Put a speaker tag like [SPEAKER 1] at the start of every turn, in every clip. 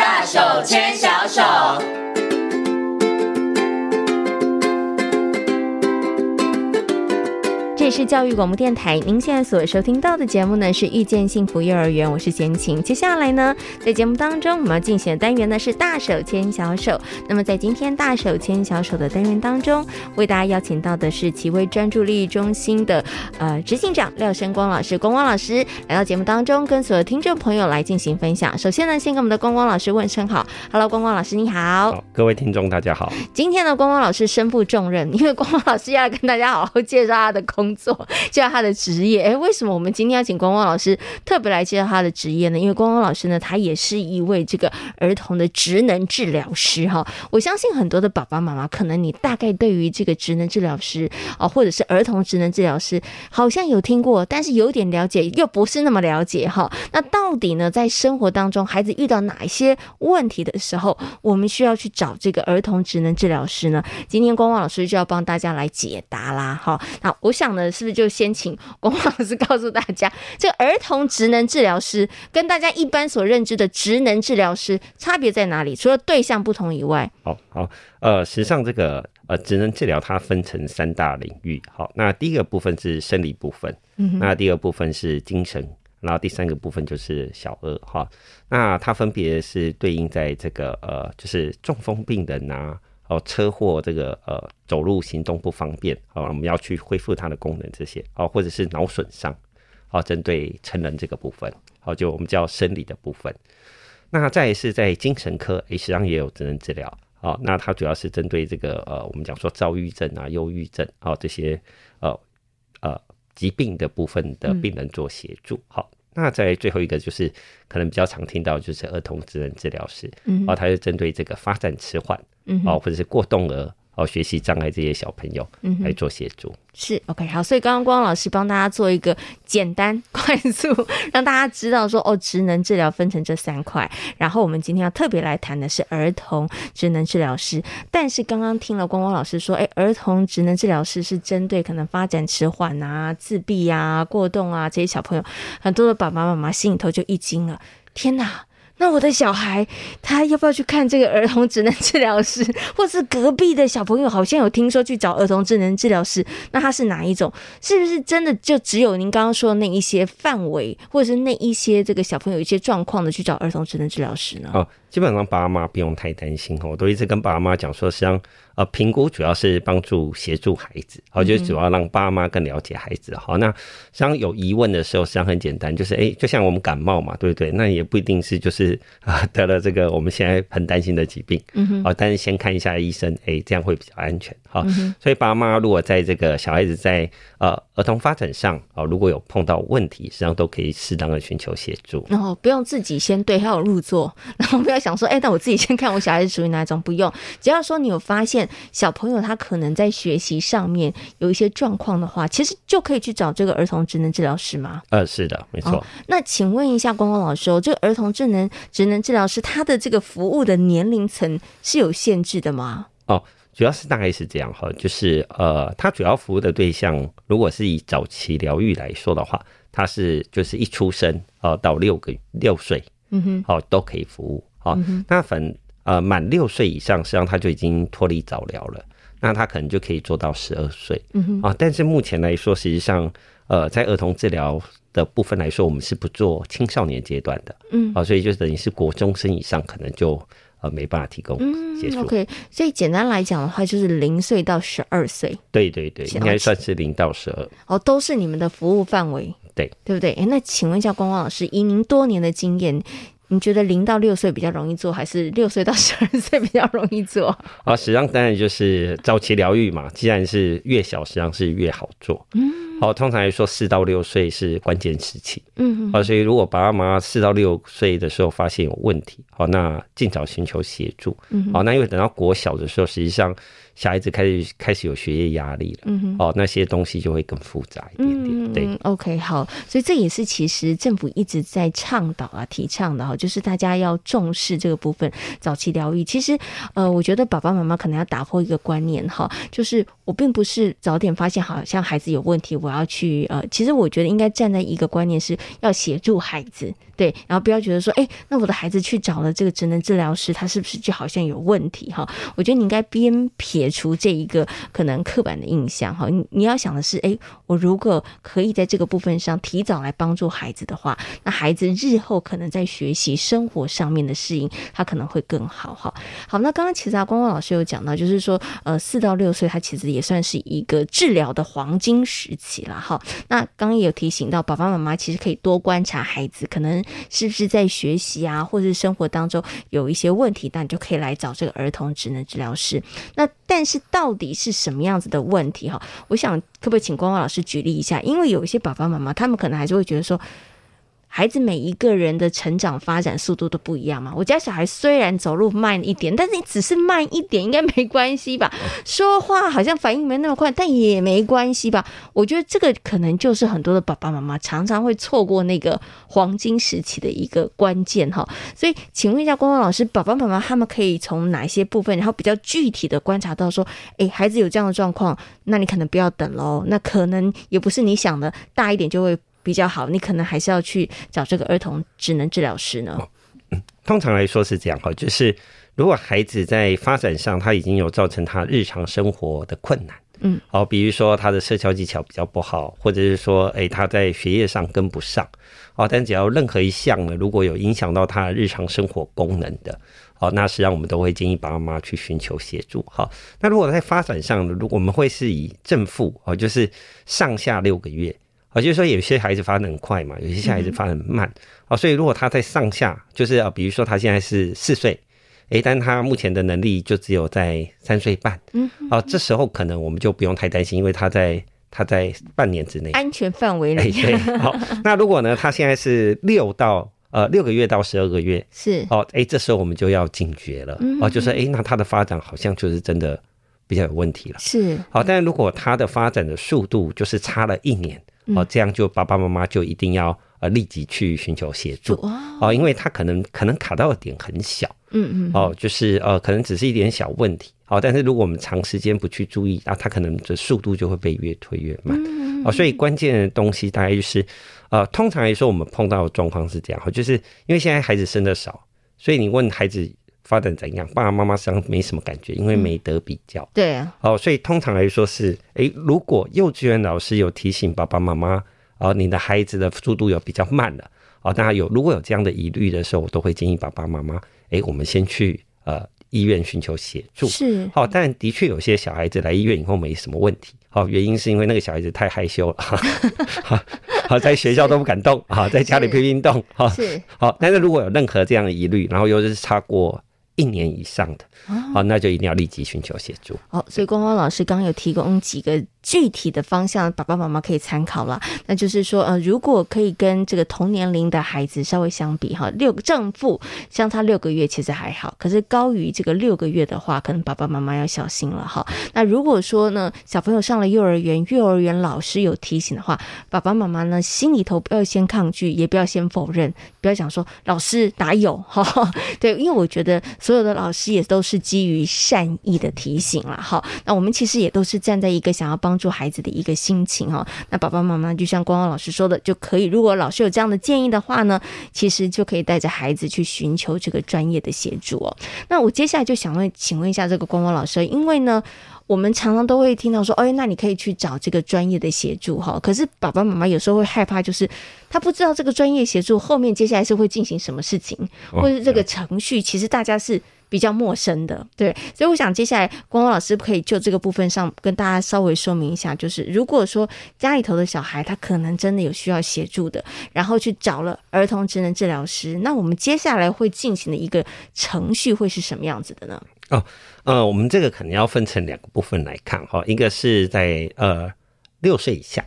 [SPEAKER 1] 大手牵小手。
[SPEAKER 2] 这里是教育广播电台，您现在所收听到的节目呢是遇见幸福幼儿园，我是贤琴。接下来呢，在节目当中我们要进行的单元呢是大手牵小手。那么在今天大手牵小手的单元当中，为大家邀请到的是奇威专注力中心的呃执行长廖生光老师，光光老师来到节目当中，跟所有听众朋友来进行分享。首先呢，先跟我们的光光老师问声好，Hello，光光老师你好。
[SPEAKER 3] 好，各位听众大家好。
[SPEAKER 2] 今天呢，光光老师身负重任，因为光光老师要跟大家好好介绍他的工做介绍他的职业，哎，为什么我们今天要请光光老师特别来介绍他的职业呢？因为光光老师呢，他也是一位这个儿童的职能治疗师哈。我相信很多的爸爸妈妈，可能你大概对于这个职能治疗师啊，或者是儿童职能治疗师，好像有听过，但是有点了解，又不是那么了解哈。那到底呢，在生活当中，孩子遇到哪一些问题的时候，我们需要去找这个儿童职能治疗师呢？今天光光老师就要帮大家来解答啦。哈，那我想呢。是不是就先请光光老师告诉大家，这个儿童职能治疗师跟大家一般所认知的职能治疗师差别在哪里？除了对象不同以外，
[SPEAKER 3] 好好呃，实际上这个呃职能治疗它分成三大领域。好，那第一个部分是生理部分，嗯，那第二部分是精神，然后第三个部分就是小儿哈。那它分别是对应在这个呃，就是中风病人啊。哦，车祸这个呃，走路行动不方便，好，我们要去恢复它的功能这些，哦，或者是脑损伤，哦，针对成人这个部分，好，就我们叫生理的部分。那再是在精神科，诶，实际上也有职能治疗，哦，那它主要是针对这个呃，我们讲说躁郁症啊、忧郁症啊这些呃呃疾病的部分的病人做协助，好。那在最后一个就是可能比较常听到就是儿童职能治疗师，嗯，哦，他就针对这个发展迟缓，嗯，哦，或者是过动儿。哦，学习障碍这些小朋友来做协助、嗯、
[SPEAKER 2] 是 OK 好，所以刚刚光光老师帮大家做一个简单 快速，让大家知道说哦，职能治疗分成这三块。然后我们今天要特别来谈的是儿童职能治疗师。但是刚刚听了光光老师说，哎，儿童职能治疗师是针对可能发展迟缓啊、自闭啊、过动啊这些小朋友，很多的爸爸妈妈心里头就一惊了，天哪！那我的小孩他要不要去看这个儿童智能治疗师，或是隔壁的小朋友好像有听说去找儿童智能治疗师，那他是哪一种？是不是真的就只有您刚刚说的那一些范围，或者是那一些这个小朋友一些状况的去找儿童智能治疗师呢？
[SPEAKER 3] 哦，基本上爸妈不用太担心哦，我都一直跟爸妈讲说，实际上。呃，评估主要是帮助协助孩子，好，就是主要让爸妈更了解孩子。好，那实际上有疑问的时候，实际上很简单，就是哎，就像我们感冒嘛，对不对？那也不一定是就是啊 得了这个我们现在很担心的疾病，嗯哼，啊，但是先看一下医生，哎，这样会比较安全。好，所以爸妈如果在这个小孩子在呃儿童发展上哦，如果有碰到问题，实际上都可以适当的寻求协助。
[SPEAKER 2] 然后不用自己先对号入座，然后不要想说，哎，那我自己先看我小孩子属于哪一种，不用，只要说你有发现。小朋友他可能在学习上面有一些状况的话，其实就可以去找这个儿童职能治疗师吗？
[SPEAKER 3] 呃，是的，没错。
[SPEAKER 2] 哦，那请问一下光光老师哦，这个儿童智能职能治疗师他的这个服务的年龄层是有限制的吗？
[SPEAKER 3] 哦，主要是大概是这样哈，就是呃，他主要服务的对象，如果是以早期疗愈来说的话，他是就是一出生呃到六个六岁，嗯哼，哦，都可以服务。好，嗯，那反。呃，满六岁以上，实际上他就已经脱离早疗了，那他可能就可以做到十二岁。嗯，啊，但是目前来说，实际上，呃，在儿童治疗的部分来说，我们是不做青少年阶段的。嗯，啊，所以就等于是国中生以上，可能就呃没办法提供协助。
[SPEAKER 2] OK，所以简单来讲的话，就是零岁到十二岁。
[SPEAKER 3] 对对对，应该算是零到十二。
[SPEAKER 2] 哦，都是你们的服务范围。
[SPEAKER 3] 对，
[SPEAKER 2] 对不对？哎，那请问一下光光老师，以您多年的经验。你觉得零到六岁比较容易做，还是六岁到十二岁比较容易做？
[SPEAKER 3] 啊，实际上当然就是早期疗愈嘛，既然是越小，实际上是越好做。嗯，好，通常来说四到六岁是关键时期。嗯，好，所以如果爸爸妈妈四到六岁的时候发现有问题，好，那尽早寻求协助。嗯，好，那因为等到国小的时候，实际上。小孩子开始开始有学业压力了，嗯哼，哦，那些东西就会更复杂一点点，对，
[SPEAKER 2] 嗯，OK，好，所以这也是其实政府一直在倡导啊、提倡的哈，就是大家要重视这个部分，早期疗愈。其实，呃，我觉得爸爸妈妈可能要打破一个观念哈，就是我并不是早点发现好像孩子有问题，我要去呃，其实我觉得应该站在一个观念是要协助孩子，对，然后不要觉得说，哎，那我的孩子去找了这个职能治疗师，他是不是就好像有问题哈？我觉得你应该边撇除这一个可能刻板的印象哈，你你要想的是，哎，我如果可以在这个部分上提早来帮助孩子的话，那孩子日后可能在学习生活上面的适应，他可能会更好哈。好，那刚刚其实啊，光光老师有讲到，就是说，呃，四到六岁，他其实也算是一个治疗的黄金时期了哈。那刚刚也有提醒到，爸爸妈妈其实可以多观察孩子，可能是不是在学习啊，或者是生活当中有一些问题，那你就可以来找这个儿童职能治疗师。那但是到底是什么样子的问题哈？我想可不可以请光光老师举例一下？因为有一些爸爸妈妈，他们可能还是会觉得说。孩子每一个人的成长发展速度都不一样嘛。我家小孩虽然走路慢一点，但是你只是慢一点应该没关系吧？说话好像反应没那么快，但也没关系吧？我觉得这个可能就是很多的爸爸妈妈常常会错过那个黄金时期的一个关键哈。所以，请问一下光光老师，爸爸妈妈他们可以从哪些部分，然后比较具体的观察到说，诶，孩子有这样的状况，那你可能不要等喽。那可能也不是你想的大一点就会。比较好，你可能还是要去找这个儿童职能治疗师呢。
[SPEAKER 3] 嗯，通常来说是这样哈，就是如果孩子在发展上他已经有造成他日常生活的困难，嗯，好，比如说他的社交技巧比较不好，或者是说，哎，他在学业上跟不上，哦，但只要任何一项呢，如果有影响到他日常生活功能的，好，那实际上我们都会建议爸爸妈妈去寻求协助。好，那如果在发展上呢，如果我们会是以正负哦，就是上下六个月。啊，就是说有些孩子发展很快嘛，有些孩子发展很慢啊，所以如果他在上下，就是啊，比如说他现在是四岁，诶，但他目前的能力就只有在三岁半，嗯，啊，这时候可能我们就不用太担心，因为他在他在半年之内
[SPEAKER 2] 安全范围内。
[SPEAKER 3] 对，好，那如果呢，他现在是六到呃六个月到十二个月，
[SPEAKER 2] 是
[SPEAKER 3] 哦，诶，这时候我们就要警觉了，哦，就是诶，那他的发展好像就是真的比较有问题了，
[SPEAKER 2] 是，
[SPEAKER 3] 好，但是如果他的发展的速度就是差了一年。哦，这样就爸爸妈妈就一定要呃立即去寻求协助。哦，因为他可能可能卡到的点很小，嗯嗯，哦，就是呃可能只是一点小问题，好，但是如果我们长时间不去注意，那他可能的速度就会被越推越慢，哦，所以关键的东西大概就是呃，通常来说我们碰到的状况是这样，就是因为现在孩子生的少，所以你问孩子。发展怎样？爸爸妈妈实际上没什么感觉，因为没得比较。嗯、
[SPEAKER 2] 对啊，
[SPEAKER 3] 哦，所以通常来说是，诶，如果幼稚园老师有提醒爸爸妈妈，哦，你的孩子的速度有比较慢了，哦，大家有如果有这样的疑虑的时候，我都会建议爸爸妈妈，诶，我们先去呃医院寻求协助。
[SPEAKER 2] 是，
[SPEAKER 3] 好、哦，但的确有些小孩子来医院以后没什么问题，好、哦，原因是因为那个小孩子太害羞了，好，好，在学校都不敢动，好，在家里不运动，好，是，好，但是如果有任何这样的疑虑，然后又是差过。一年以上的，好，那就一定要立即寻求协助。
[SPEAKER 2] 好，所以光光老师刚刚有提供几个具体的方向，爸爸妈妈可以参考了。那就是说，呃，如果可以跟这个同年龄的孩子稍微相比，哈，六个正负相差六个月其实还好，可是高于这个六个月的话，可能爸爸妈妈要小心了哈。那如果说呢，小朋友上了幼儿园，幼儿园老师有提醒的话，爸爸妈妈呢心里头不要先抗拒，也不要先否认，不要想说老师哪有哈。对，因为我觉得所有的老师也都是基于善意的提醒了哈。那我们其实也都是站在一个想要帮。助孩子的一个心情哈，那爸爸妈妈就像光光老师说的，就可以。如果老师有这样的建议的话呢，其实就可以带着孩子去寻求这个专业的协助哦。那我接下来就想问，请问一下这个光光老师，因为呢，我们常常都会听到说，哎，那你可以去找这个专业的协助哈。可是爸爸妈妈有时候会害怕，就是他不知道这个专业协助后面接下来是会进行什么事情，或者是这个程序，其实大家是。比较陌生的，对，所以我想接下来光光老师可以就这个部分上跟大家稍微说明一下，就是如果说家里头的小孩他可能真的有需要协助的，然后去找了儿童职能治疗师，那我们接下来会进行的一个程序会是什么样子的呢？
[SPEAKER 3] 哦，呃，我们这个可能要分成两个部分来看哈，一个是在呃六岁以下。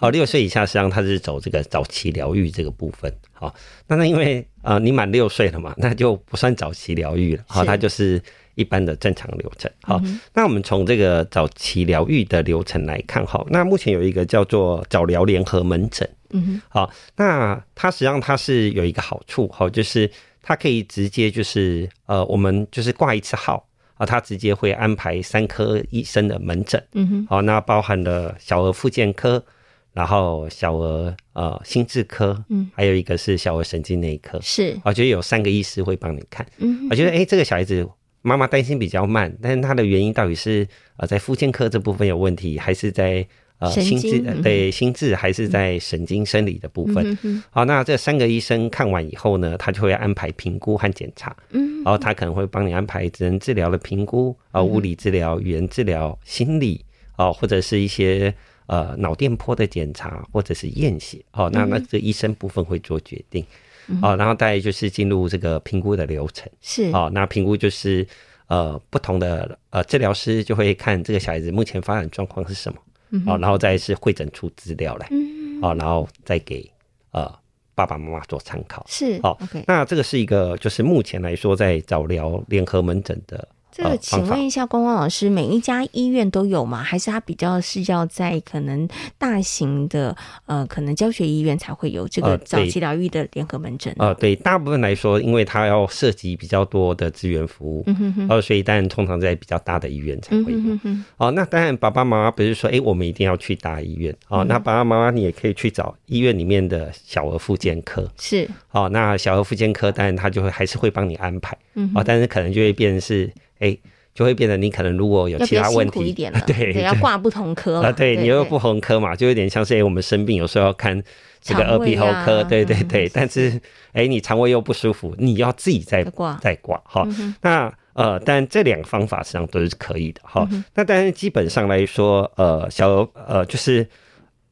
[SPEAKER 3] 好，六岁以下实际上他是走这个早期疗愈这个部分。好，那那因为呃你满六岁了嘛，那就不算早期疗愈了。好，它就是一般的正常流程。好，嗯、那我们从这个早期疗愈的流程来看，好，那目前有一个叫做早疗联合门诊。嗯哼，好，那它实际上它是有一个好处，好，就是它可以直接就是呃我们就是挂一次号啊，它直接会安排三科医生的门诊。嗯哼，好，那包含了小儿复健科。然后小儿呃心智科，嗯，还有一个是小儿神经内科，
[SPEAKER 2] 是，
[SPEAKER 3] 我觉得有三个医师会帮你看，
[SPEAKER 2] 嗯，
[SPEAKER 3] 我觉得哎，这个小孩子妈妈担心比较慢，但是他的原因到底是呃在复健科这部分有问题，还是在呃心智对心智，还是在神经生理的部分？嗯，好，那这三个医生看完以后呢，他就会安排评估和检查，嗯，然后他可能会帮你安排职能治疗的评估啊，物理治疗、语言治疗、心理啊，或者是一些。呃，脑电波的检查或者是验血，哦，那那这医生部分会做决定，嗯、哦，然后再就是进入这个评估的流程，
[SPEAKER 2] 是，
[SPEAKER 3] 哦，那评估就是呃不同的呃治疗师就会看这个小孩子目前发展状况是什么，嗯，哦，然后再是会诊出资料来，嗯，哦，然后再给呃爸爸妈妈做参考，
[SPEAKER 2] 是，
[SPEAKER 3] 哦.那这个是一个就是目前来说在早疗联合门诊的。
[SPEAKER 2] 这个，请问一下，光光老师，每一家医院都有吗？还是它比较是要在可能大型的呃，可能教学医院才会有这个早期疗愈的联合门诊？
[SPEAKER 3] 呃，对，大部分来说，因为它要涉及比较多的资源服务，嗯哼哼，呃，所以当然通常在比较大的医院才会有。嗯哼，哦，那当然，爸爸妈妈不是说，哎，我们一定要去大医院哦，那爸爸妈妈你也可以去找医院里面的小儿复健科，
[SPEAKER 2] 是。
[SPEAKER 3] 哦，那小儿复健科当然他就会还是会帮你安排，嗯，哦，但是可能就会变成是。哎、欸，就会变得你可能如果有其他问题，
[SPEAKER 2] 一点了 对，对，要挂不同科
[SPEAKER 3] 啊，对，你又不同科嘛，就有点像是哎、欸，我们生病有时候要看这个耳鼻喉科，对对对，嗯、但是哎、欸，你肠胃又不舒服，你要自己再挂再挂哈、嗯。那呃，但这两个方法实际上都是可以的哈、嗯。那但是基本上来说，呃，小呃就是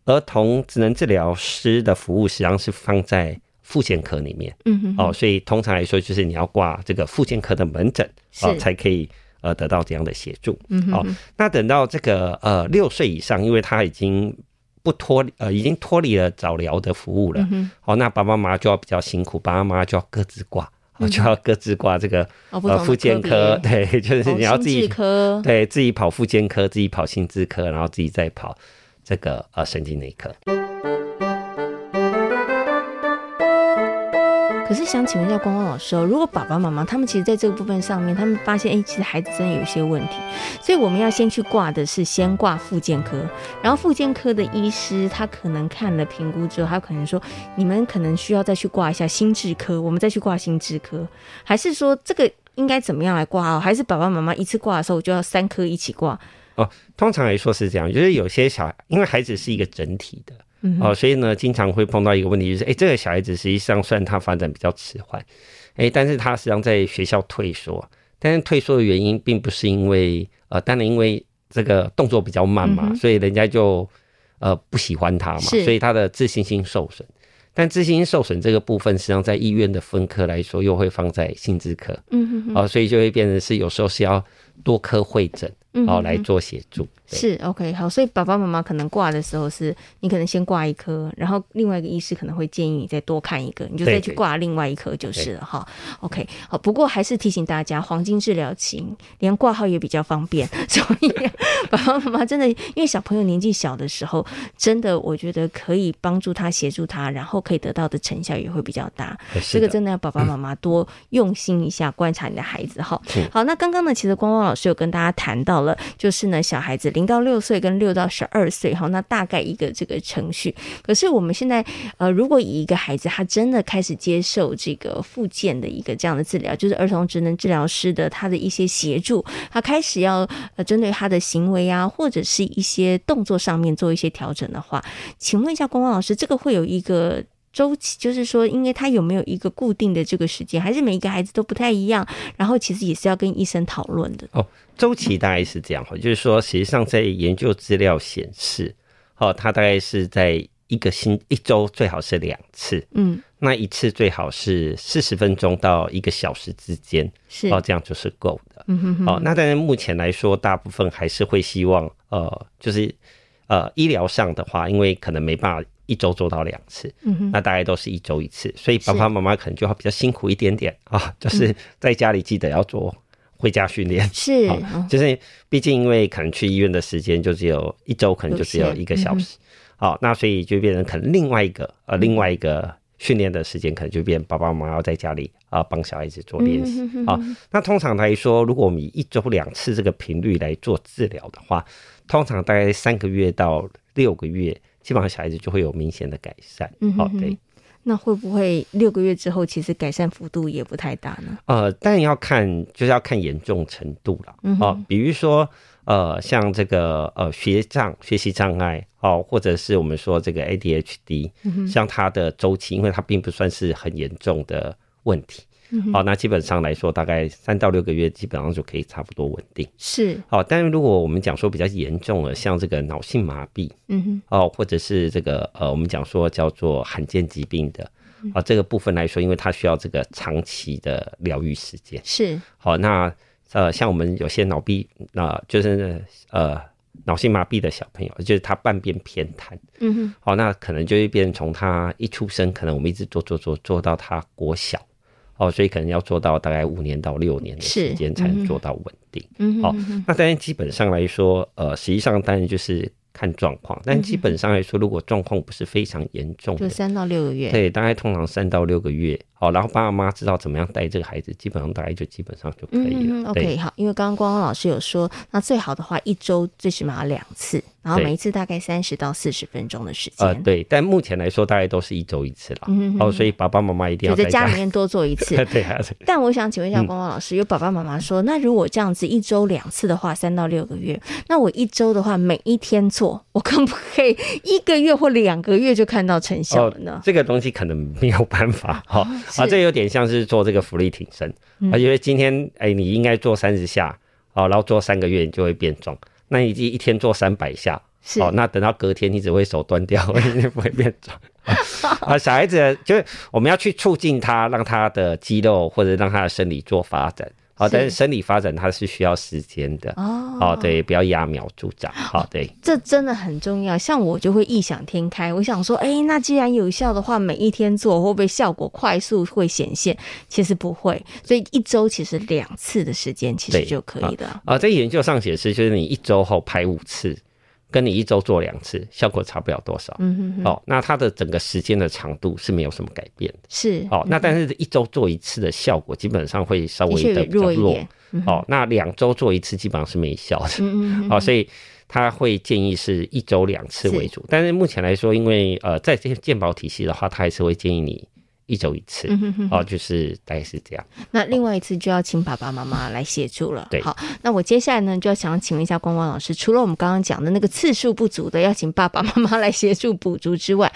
[SPEAKER 3] 儿童职能治疗师的服务实际上是放在。复健科里面，嗯哼，哦，所以通常来说，就是你要挂这个复健科的门诊，哦，才可以呃得到这样的协助，嗯哼，哦，那等到这个呃六岁以上，因为他已经不脱呃已经脱离了早疗的服务了，嗯哦，那爸爸妈妈就要比较辛苦，爸爸妈妈就要各自挂，哦，就要各自挂这个、嗯、呃复健科，对，就是你要自己、哦、对自己跑复健科，自己跑心智科，然后自己再跑这个呃神经内科。
[SPEAKER 2] 可是想请问一下光光老师哦，如果爸爸妈妈他们其实在这个部分上面，他们发现哎、其实孩子真的有一些问题，所以我们要先去挂的是先挂复健科，然后复健科的医师他可能看了评估之后，他可能说你们可能需要再去挂一下心智科，我们再去挂心智科，还是说这个应该怎么样来挂哦？还是爸爸妈妈一次挂的时候就要三科一起挂？
[SPEAKER 3] 哦，通常来说是这样，就是有些小孩，因为孩子是一个整体的。嗯、哦，所以呢，经常会碰到一个问题，就是，哎、欸，这个小孩子实际上虽然他发展比较迟缓，哎、欸，但是他实际上在学校退缩，但是退缩的原因并不是因为，呃，当然因为这个动作比较慢嘛，嗯、所以人家就呃不喜欢他嘛，所以他的自信心受损。但自信心受损这个部分，实际上在医院的分科来说，又会放在心智科，嗯哼哼，哦，所以就会变成是有时候是要多科会诊。哦，来做协助
[SPEAKER 2] 是 OK 好，所以爸爸妈妈可能挂的时候是，你可能先挂一科，然后另外一个医师可能会建议你再多看一个，你就再去挂另外一科就是了哈。OK 好，不过还是提醒大家，黄金治疗期连挂号也比较方便，所以爸爸妈妈真的，因为小朋友年纪小的时候，真的我觉得可以帮助他协助他，然后可以得到的成效也会比较大。这个真的要爸爸妈妈多用心一下观察你的孩子哈。好，那刚刚呢，其实光光老师有跟大家谈到了。就是呢，小孩子零到六岁跟六到十二岁哈，那大概一个这个程序。可是我们现在呃，如果以一个孩子他真的开始接受这个复健的一个这样的治疗，就是儿童职能治疗师的他的一些协助，他开始要呃针对他的行为啊，或者是一些动作上面做一些调整的话，请问一下光光老师，这个会有一个？周期就是说，因为他有没有一个固定的这个时间，还是每一个孩子都不太一样？然后其实也是要跟医生讨论的。
[SPEAKER 3] 哦，周期大概是这样哈，就是说，实际上在研究资料显示，哦，他大概是在一个星一周最好是两次，嗯，那一次最好是四十分钟到一个小时之间，是哦，这样就是够的。嗯哼哼。哦，那但是目前来说，大部分还是会希望，呃，就是呃，医疗上的话，因为可能没办法。一周做到两次，嗯，那大概都是一周一次，所以爸爸妈妈可能就要比较辛苦一点点啊，就是在家里记得要做回家训练，是、啊，就是毕竟因为可能去医院的时间就只有一周，可能就只有一个小时，好、嗯啊，那所以就变成可能另外一个呃另外一个训练的时间，可能就变爸爸妈妈要在家里啊帮小孩子做练习。啊。那通常来说，如果我们以一周两次这个频率来做治疗的话，通常大概三个月到六个月。基本上小孩子就会有明显的改善。
[SPEAKER 2] 嗯
[SPEAKER 3] 好，对。
[SPEAKER 2] 那会不会六个月之后，其实改善幅度也不太大呢？
[SPEAKER 3] 呃，但要看，就是要看严重程度了。
[SPEAKER 2] 嗯
[SPEAKER 3] 哦，比如说，呃，像这个呃学障、学习障碍，哦，或者是我们说这个 ADHD，、嗯、像它的周期，因为它并不算是很严重的问题。嗯、哦，那基本上来说，大概三到六个月，基本上就可以差不多稳定。
[SPEAKER 2] 是，
[SPEAKER 3] 哦，但是如果我们讲说比较严重的，像这个脑性麻痹，嗯哼，哦，或者是这个呃，我们讲说叫做罕见疾病的，啊、这个部分来说，因为它需要这个长期的疗愈时间。
[SPEAKER 2] 是，
[SPEAKER 3] 好、哦，那呃，像我们有些脑痹，那、呃、就是呃脑性麻痹的小朋友，就是他半边偏瘫，嗯哼，好、哦，那可能就会变成从他一出生，可能我们一直做做做做到他国小。哦，所以可能要做到大概五年到六年的时间才能做到稳定。嗯，好、哦，那当然基本上来说，呃，实际上当然就是看状况，但基本上来说，如果状况不是非常严重的，
[SPEAKER 2] 就三到六个月。
[SPEAKER 3] 对，大概通常三到六个月。好，然后爸爸妈妈知道怎么样带这个孩子，基本上大概就基本上就可以了。
[SPEAKER 2] 嗯、OK，好，因为刚刚光光老师有说，那最好的话一周最起码两次，然后每一次大概三十到四十分钟的时间。
[SPEAKER 3] 呃，对，但目前来说大概都是一周一次了。嗯哦，所以爸爸妈妈一定要在
[SPEAKER 2] 家里面多做一次。
[SPEAKER 3] 对啊。
[SPEAKER 2] 但我想请问一下光光老师，嗯、有爸爸妈妈说，那如果这样子一周两次的话，三到六个月，那我一周的话每一天做，我可不可以一个月或两个月就看到成效了呢？
[SPEAKER 3] 哦、这个东西可能没有办法。好、哦。啊，这有点像是做这个浮力挺身，啊，因为今天哎、欸，你应该做三十下，哦，然后做三个月你就会变壮。那你一天做三百下，哦，那等到隔天你只会手断掉，不会变壮。啊，小孩子就是我们要去促进他，让他的肌肉或者让他的生理做发展。好，但是生理发展它是需要时间的哦。哦，对，不要揠苗助长。好，对，
[SPEAKER 2] 这真的很重要。像我就会异想天开，我想说，哎、欸，那既然有效的话，每一天做会不会效果快速会显现？其实不会，所以一周其实两次的时间其实就可以的。啊、
[SPEAKER 3] 呃，在研究上显示，就是你一周后排五次。跟你一周做两次，效果差不了多少。嗯哼哼。哦，那它的整个时间的长度是没有什么改变的。
[SPEAKER 2] 是。
[SPEAKER 3] 哦，那但是一周做一次的效果基本上会稍微的比较弱。弱一点。嗯、哦，那两周做一次基本上是没效的。嗯嗯。哦，所以他会建议是一周两次为主。但是目前来说，因为呃，在这些健保体系的话，他还是会建议你。一周一次，嗯、哼哼哦，就是大概是这样。
[SPEAKER 2] 那另外一次就要请爸爸妈妈来协助了。
[SPEAKER 3] 对，
[SPEAKER 2] 好，那我接下来呢，就要想请问一下光光老师，除了我们刚刚讲的那个次数不足的，要请爸爸妈妈来协助补足之外。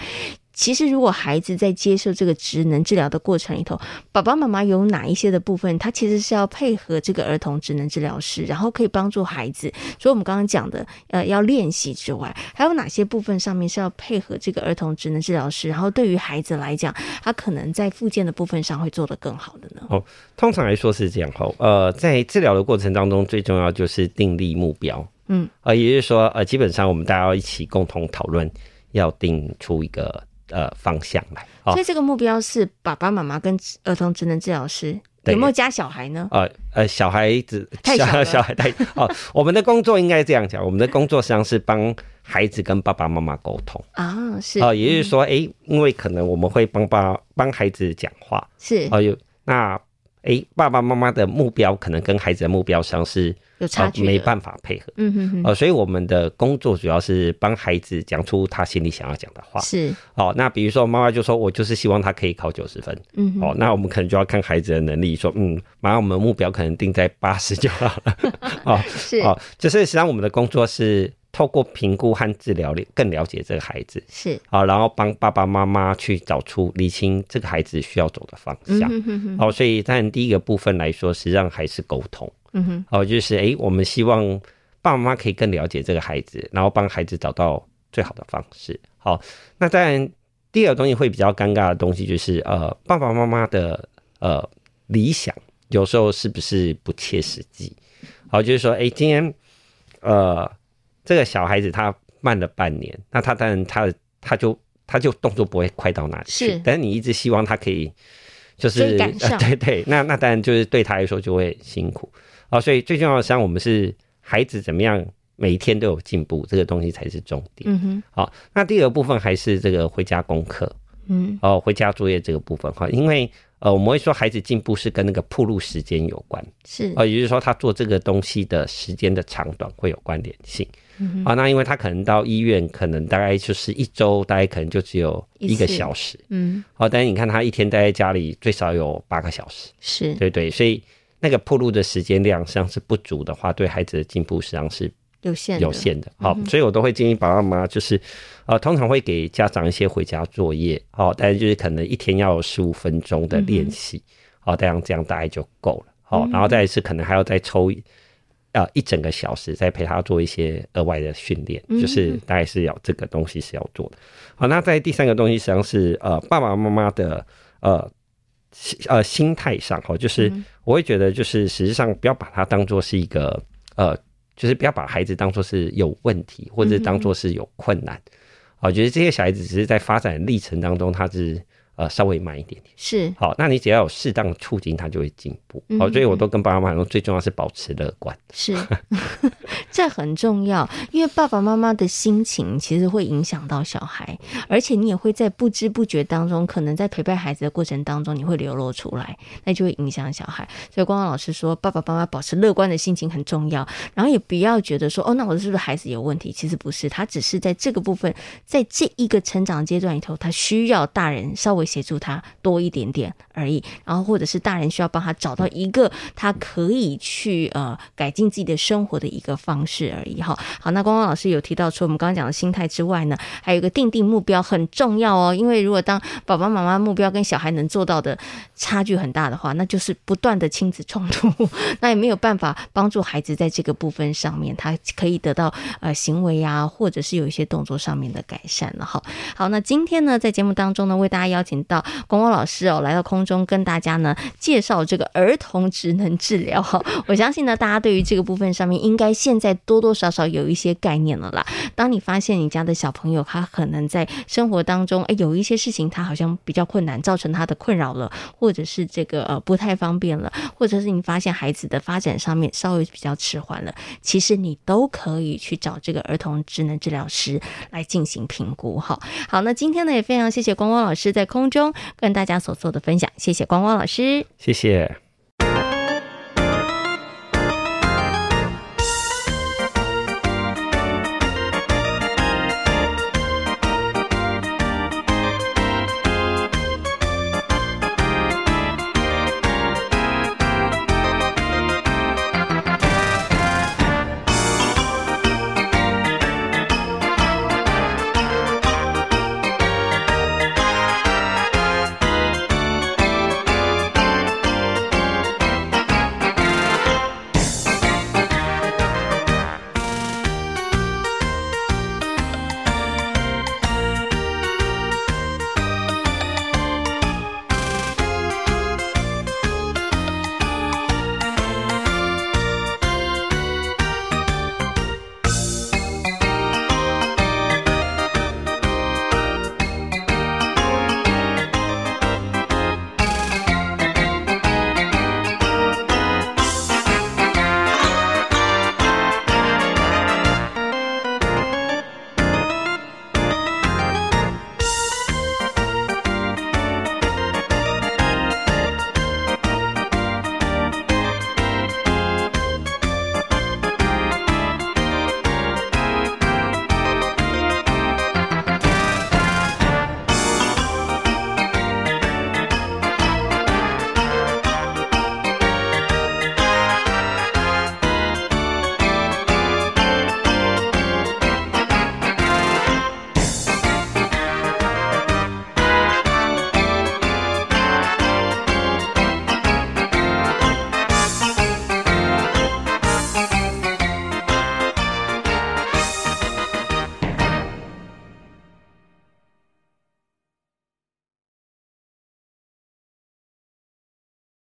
[SPEAKER 2] 其实，如果孩子在接受这个职能治疗的过程里头，爸爸妈妈有哪一些的部分，他其实是要配合这个儿童职能治疗师，然后可以帮助孩子。所以我们刚刚讲的，呃，要练习之外，还有哪些部分上面是要配合这个儿童职能治疗师？然后对于孩子来讲，他可能在附件的部分上会做得更好的呢？
[SPEAKER 3] 哦，通常来说是这样哈。呃，在治疗的过程当中，最重要就是订立目标。嗯，呃，也就是说，呃，基本上我们大家要一起共同讨论，要定出一个。呃，方向来，
[SPEAKER 2] 所以这个目标是爸爸妈妈跟儿童职能治疗师有没有加小孩呢？
[SPEAKER 3] 呃呃，小孩子
[SPEAKER 2] 太小了，
[SPEAKER 3] 小 孩太哦。我们的工作应该这样讲，我们的工作实际上是帮孩子跟爸爸妈妈沟通
[SPEAKER 2] 啊，是
[SPEAKER 3] 啊、呃，也就是说，哎、欸，因为可能我们会帮爸帮孩子讲话，
[SPEAKER 2] 是
[SPEAKER 3] 哦，有那哎、欸，爸爸妈妈的目标可能跟孩子的目标上是。
[SPEAKER 2] 有差距，
[SPEAKER 3] 没办法配合。
[SPEAKER 2] 嗯哼哼。
[SPEAKER 3] 呃，所以我们的工作主要是帮孩子讲出他心里想要讲的话。
[SPEAKER 2] 是。
[SPEAKER 3] 哦，那比如说妈妈就说：“我就是希望他可以考九十分。”嗯。哦，那我们可能就要看孩子的能力，说：“嗯，马上我们目标可能定在八十就好了。”哦，是。哦，就是实际上我们的工作是透过评估和治疗，更了解这个孩子。
[SPEAKER 2] 是。
[SPEAKER 3] 啊，然后帮爸爸妈妈去找出理清这个孩子需要走的方向。嗯哼哼。好，所以当然第一个部分来说，实际上还是沟通。嗯哼，哦，就是哎、欸，我们希望爸爸妈妈可以更了解这个孩子，然后帮孩子找到最好的方式。好，那当然第二个东西会比较尴尬的东西就是，呃，爸爸妈妈的呃理想有时候是不是不切实际？好，就是说，哎、欸，今天呃这个小孩子他慢了半年，那他当然他他就他就动作不会快到哪里去，是，但是你一直希望他可以就是呃 对对，那那当然就是对他来说就会辛苦。哦，所以最重要的，像我们是孩子怎么样，每一天都有进步，这个东西才是重点。嗯哼。好，那第二个部分还是这个回家功课。
[SPEAKER 2] 嗯，
[SPEAKER 3] 哦，回家作业这个部分哈，因为呃，我们会说孩子进步是跟那个铺路时间有关，
[SPEAKER 2] 是。
[SPEAKER 3] 呃，也就是说他做这个东西的时间的长短会有关联性。
[SPEAKER 2] 嗯，
[SPEAKER 3] 啊，那因为他可能到医院，可能大概就是一周，大概可能就只有一个小时，
[SPEAKER 2] 嗯，
[SPEAKER 3] 好，但是你看他一天待在家里最少有八个小时，
[SPEAKER 2] 是。
[SPEAKER 3] 对对，所以那个铺路的时间量实际上是不足的话，对孩子的进步实际上是
[SPEAKER 2] 有限
[SPEAKER 3] 有限的。好，所以我都会建议爸爸妈妈就是，呃，通常会给家长一些回家作业，好，但是就是可能一天要有十五分钟的练习，好，这样这样大概就够了，好，然后再是可能还要再抽。呃，一整个小时再陪他做一些额外的训练，就是大概是要这个东西是要做的。好，那在第三个东西实际上是呃爸爸妈妈的呃呃心态上哈，就是我会觉得就是实际上不要把它当做是一个呃，就是不要把孩子当做是有问题或者当做是有困难。我觉得这些小孩子只是在发展历程当中，他是。呃，稍微慢一点点
[SPEAKER 2] 是
[SPEAKER 3] 好，那你只要有适当的促进，他就会进步。好、嗯，所以我都跟爸爸妈妈说，最重要是保持乐观。
[SPEAKER 2] 是，这很重要，因为爸爸妈妈的心情其实会影响到小孩，而且你也会在不知不觉当中，可能在陪伴孩子的过程当中，你会流露出来，那就会影响小孩。所以光光老师说，爸爸妈妈保持乐观的心情很重要，然后也不要觉得说，哦，那我是不是孩子有问题？其实不是，他只是在这个部分，在这一个成长阶段里头，他需要大人稍微。协助他多一点点而已，然后或者是大人需要帮他找到一个他可以去呃改进自己的生活的一个方式而已哈。好，那光光老师有提到说，我们刚刚讲的心态之外呢，还有一个定定目标很重要哦。因为如果当爸爸妈妈目标跟小孩能做到的差距很大的话，那就是不断的亲子冲突，那也没有办法帮助孩子在这个部分上面，他可以得到呃行为啊，或者是有一些动作上面的改善了哈。好，那今天呢，在节目当中呢，为大家邀请。到光光老师哦，来到空中跟大家呢介绍这个儿童职能治疗哈。我相信呢，大家对于这个部分上面应该现在多多少少有一些概念了啦。当你发现你家的小朋友他可能在生活当中哎有一些事情他好像比较困难，造成他的困扰了，或者是这个呃不太方便了，或者是你发现孩子的发展上面稍微比较迟缓了，其实你都可以去找这个儿童职能治疗师来进行评估哈。好，那今天呢也非常谢谢光光老师在空空。中跟大家所做的分享，谢谢光光老师，
[SPEAKER 3] 谢谢。